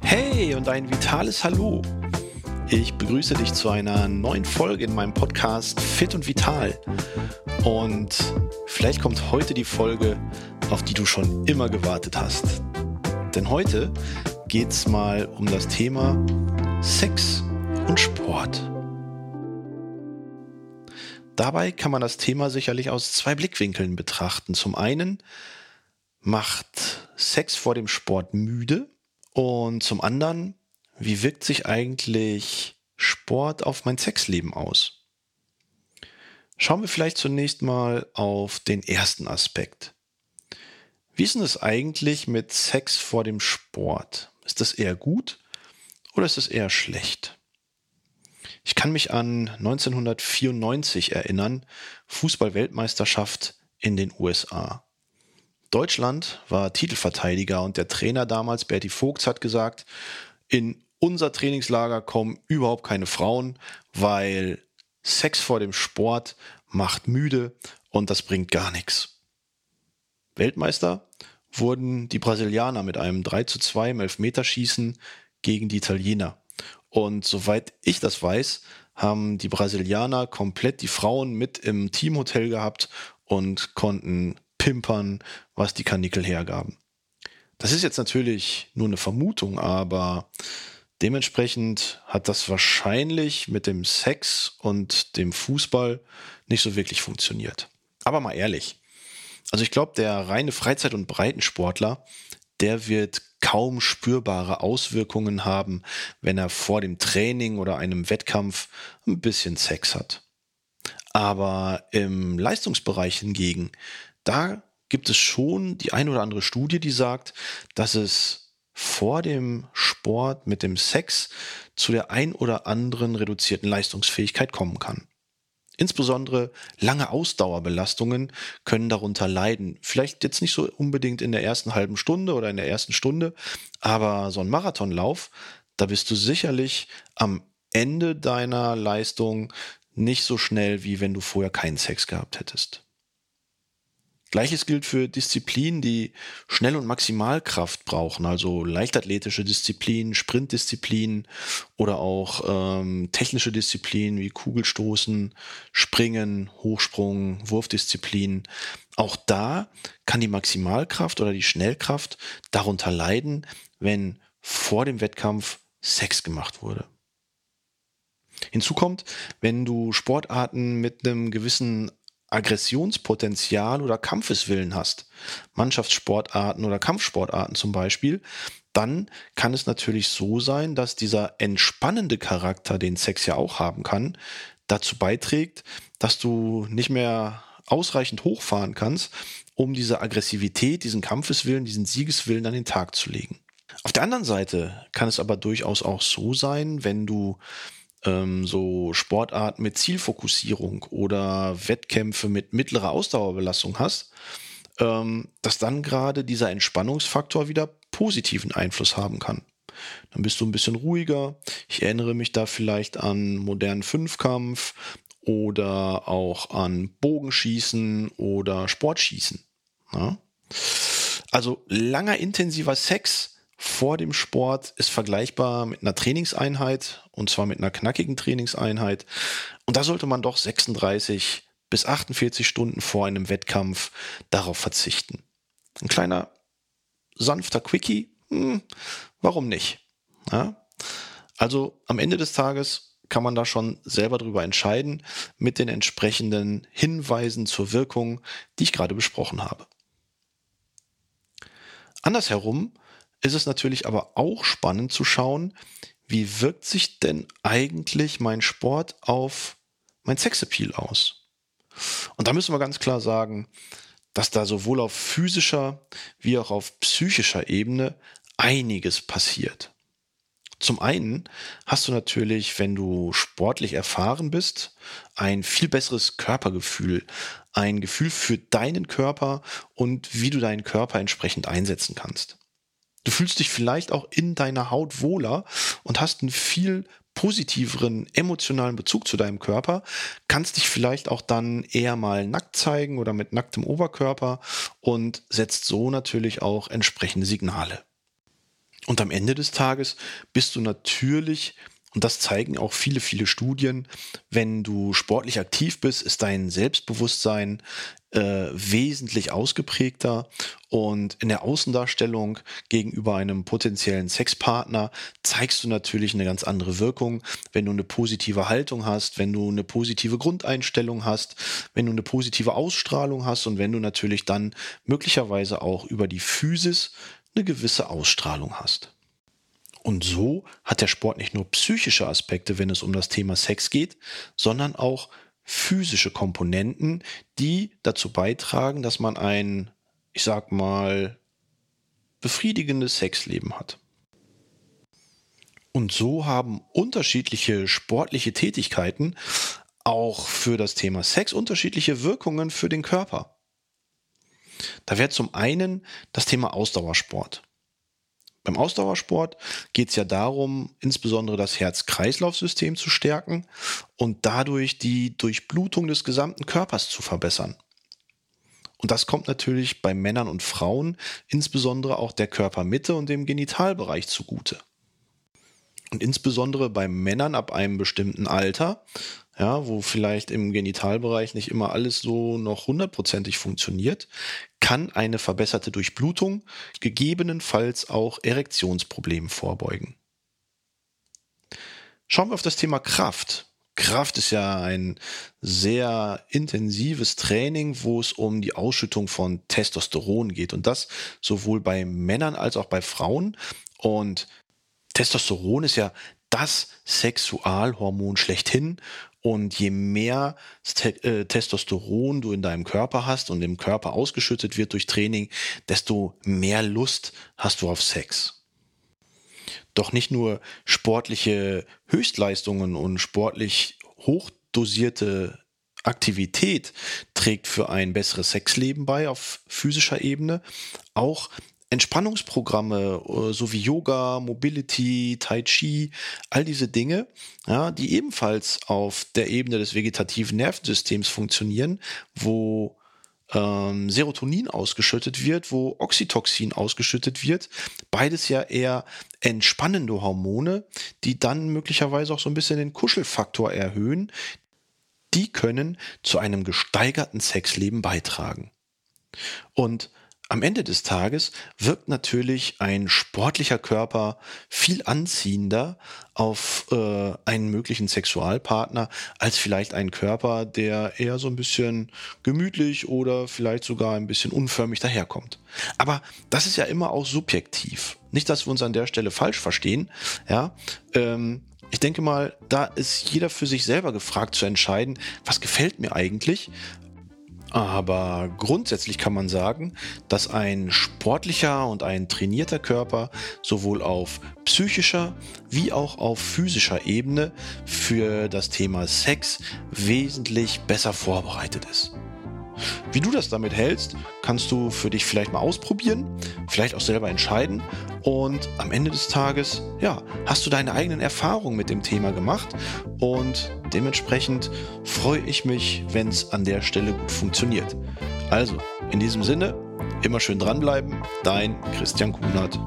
Hey und ein vitales Hallo. Ich begrüße dich zu einer neuen Folge in meinem Podcast Fit und Vital. Und vielleicht kommt heute die Folge, auf die du schon immer gewartet hast. Denn heute geht es mal um das Thema Sex und Sport. Dabei kann man das Thema sicherlich aus zwei Blickwinkeln betrachten. Zum einen macht Sex vor dem Sport müde und zum anderen, wie wirkt sich eigentlich Sport auf mein Sexleben aus? Schauen wir vielleicht zunächst mal auf den ersten Aspekt. Wie ist denn es eigentlich mit Sex vor dem Sport? Ist das eher gut oder ist es eher schlecht? Ich kann mich an 1994 erinnern, Fußball-Weltmeisterschaft in den USA. Deutschland war Titelverteidiger und der Trainer damals, Berti Vogts, hat gesagt, in unser Trainingslager kommen überhaupt keine Frauen, weil Sex vor dem Sport macht müde und das bringt gar nichts. Weltmeister wurden die Brasilianer mit einem 3 zu 2 im Elfmeterschießen gegen die Italiener. Und soweit ich das weiß, haben die Brasilianer komplett die Frauen mit im Teamhotel gehabt und konnten pimpern, was die Kanickel hergaben. Das ist jetzt natürlich nur eine Vermutung, aber dementsprechend hat das wahrscheinlich mit dem Sex und dem Fußball nicht so wirklich funktioniert. Aber mal ehrlich. Also ich glaube, der reine Freizeit- und Breitensportler, der wird kaum spürbare Auswirkungen haben, wenn er vor dem Training oder einem Wettkampf ein bisschen Sex hat. Aber im Leistungsbereich hingegen, da gibt es schon die ein oder andere Studie, die sagt, dass es vor dem Sport mit dem Sex zu der ein oder anderen reduzierten Leistungsfähigkeit kommen kann. Insbesondere lange Ausdauerbelastungen können darunter leiden. Vielleicht jetzt nicht so unbedingt in der ersten halben Stunde oder in der ersten Stunde, aber so ein Marathonlauf, da bist du sicherlich am Ende deiner Leistung nicht so schnell, wie wenn du vorher keinen Sex gehabt hättest. Gleiches gilt für Disziplinen, die Schnell- und Maximalkraft brauchen, also leichtathletische Disziplinen, Sprintdisziplinen oder auch ähm, technische Disziplinen wie Kugelstoßen, Springen, Hochsprung, Wurfdisziplinen. Auch da kann die Maximalkraft oder die Schnellkraft darunter leiden, wenn vor dem Wettkampf Sex gemacht wurde. Hinzu kommt, wenn du Sportarten mit einem gewissen Aggressionspotenzial oder Kampfeswillen hast, Mannschaftssportarten oder Kampfsportarten zum Beispiel, dann kann es natürlich so sein, dass dieser entspannende Charakter, den Sex ja auch haben kann, dazu beiträgt, dass du nicht mehr ausreichend hochfahren kannst, um diese Aggressivität, diesen Kampfeswillen, diesen Siegeswillen an den Tag zu legen. Auf der anderen Seite kann es aber durchaus auch so sein, wenn du ähm, so Sportarten mit Zielfokussierung oder Wettkämpfe mit mittlerer Ausdauerbelastung hast, ähm, dass dann gerade dieser Entspannungsfaktor wieder positiven Einfluss haben kann. Dann bist du ein bisschen ruhiger. Ich erinnere mich da vielleicht an modernen Fünfkampf oder auch an Bogenschießen oder Sportschießen. Ja? Also langer intensiver Sex vor dem Sport ist vergleichbar mit einer Trainingseinheit und zwar mit einer knackigen Trainingseinheit. Und da sollte man doch 36 bis 48 Stunden vor einem Wettkampf darauf verzichten. Ein kleiner sanfter Quickie, hm, warum nicht? Ja? Also am Ende des Tages kann man da schon selber drüber entscheiden mit den entsprechenden Hinweisen zur Wirkung, die ich gerade besprochen habe. Andersherum ist es natürlich aber auch spannend zu schauen, wie wirkt sich denn eigentlich mein Sport auf mein Sexappeal aus? Und da müssen wir ganz klar sagen, dass da sowohl auf physischer wie auch auf psychischer Ebene einiges passiert. Zum einen hast du natürlich, wenn du sportlich erfahren bist, ein viel besseres Körpergefühl, ein Gefühl für deinen Körper und wie du deinen Körper entsprechend einsetzen kannst. Du fühlst dich vielleicht auch in deiner Haut wohler und hast ein viel positiveren emotionalen Bezug zu deinem Körper, kannst dich vielleicht auch dann eher mal nackt zeigen oder mit nacktem Oberkörper und setzt so natürlich auch entsprechende Signale. Und am Ende des Tages bist du natürlich und das zeigen auch viele, viele Studien. Wenn du sportlich aktiv bist, ist dein Selbstbewusstsein äh, wesentlich ausgeprägter und in der Außendarstellung gegenüber einem potenziellen Sexpartner zeigst du natürlich eine ganz andere Wirkung, wenn du eine positive Haltung hast, wenn du eine positive Grundeinstellung hast, wenn du eine positive Ausstrahlung hast und wenn du natürlich dann möglicherweise auch über die Physis eine gewisse Ausstrahlung hast. Und so hat der Sport nicht nur psychische Aspekte, wenn es um das Thema Sex geht, sondern auch physische Komponenten, die dazu beitragen, dass man ein, ich sag mal, befriedigendes Sexleben hat. Und so haben unterschiedliche sportliche Tätigkeiten auch für das Thema Sex unterschiedliche Wirkungen für den Körper. Da wäre zum einen das Thema Ausdauersport. Beim Ausdauersport geht es ja darum, insbesondere das Herz-Kreislauf-System zu stärken und dadurch die Durchblutung des gesamten Körpers zu verbessern. Und das kommt natürlich bei Männern und Frauen, insbesondere auch der Körpermitte und dem Genitalbereich zugute. Und insbesondere bei Männern ab einem bestimmten Alter ja, wo vielleicht im Genitalbereich nicht immer alles so noch hundertprozentig funktioniert, kann eine verbesserte Durchblutung gegebenenfalls auch Erektionsproblemen vorbeugen. Schauen wir auf das Thema Kraft. Kraft ist ja ein sehr intensives Training, wo es um die Ausschüttung von Testosteron geht und das sowohl bei Männern als auch bei Frauen. Und Testosteron ist ja das Sexualhormon schlechthin und je mehr äh, Testosteron du in deinem Körper hast und im Körper ausgeschüttet wird durch Training, desto mehr Lust hast du auf Sex. Doch nicht nur sportliche Höchstleistungen und sportlich hochdosierte Aktivität trägt für ein besseres Sexleben bei auf physischer Ebene, auch Entspannungsprogramme, äh, so wie Yoga, Mobility, Tai Chi, all diese Dinge, ja, die ebenfalls auf der Ebene des vegetativen Nervensystems funktionieren, wo ähm, Serotonin ausgeschüttet wird, wo Oxytocin ausgeschüttet wird. Beides ja eher entspannende Hormone, die dann möglicherweise auch so ein bisschen den Kuschelfaktor erhöhen. Die können zu einem gesteigerten Sexleben beitragen. Und am Ende des Tages wirkt natürlich ein sportlicher Körper viel anziehender auf äh, einen möglichen Sexualpartner als vielleicht ein Körper, der eher so ein bisschen gemütlich oder vielleicht sogar ein bisschen unförmig daherkommt. Aber das ist ja immer auch subjektiv. Nicht, dass wir uns an der Stelle falsch verstehen. Ja, ähm, ich denke mal, da ist jeder für sich selber gefragt zu entscheiden, was gefällt mir eigentlich aber grundsätzlich kann man sagen, dass ein sportlicher und ein trainierter Körper sowohl auf psychischer wie auch auf physischer Ebene für das Thema Sex wesentlich besser vorbereitet ist. Wie du das damit hältst, kannst du für dich vielleicht mal ausprobieren, vielleicht auch selber entscheiden und am Ende des Tages, ja, hast du deine eigenen Erfahrungen mit dem Thema gemacht und dementsprechend freue ich mich, wenn es an der Stelle gut funktioniert. Also, in diesem Sinne, immer schön dranbleiben, dein Christian Kunert.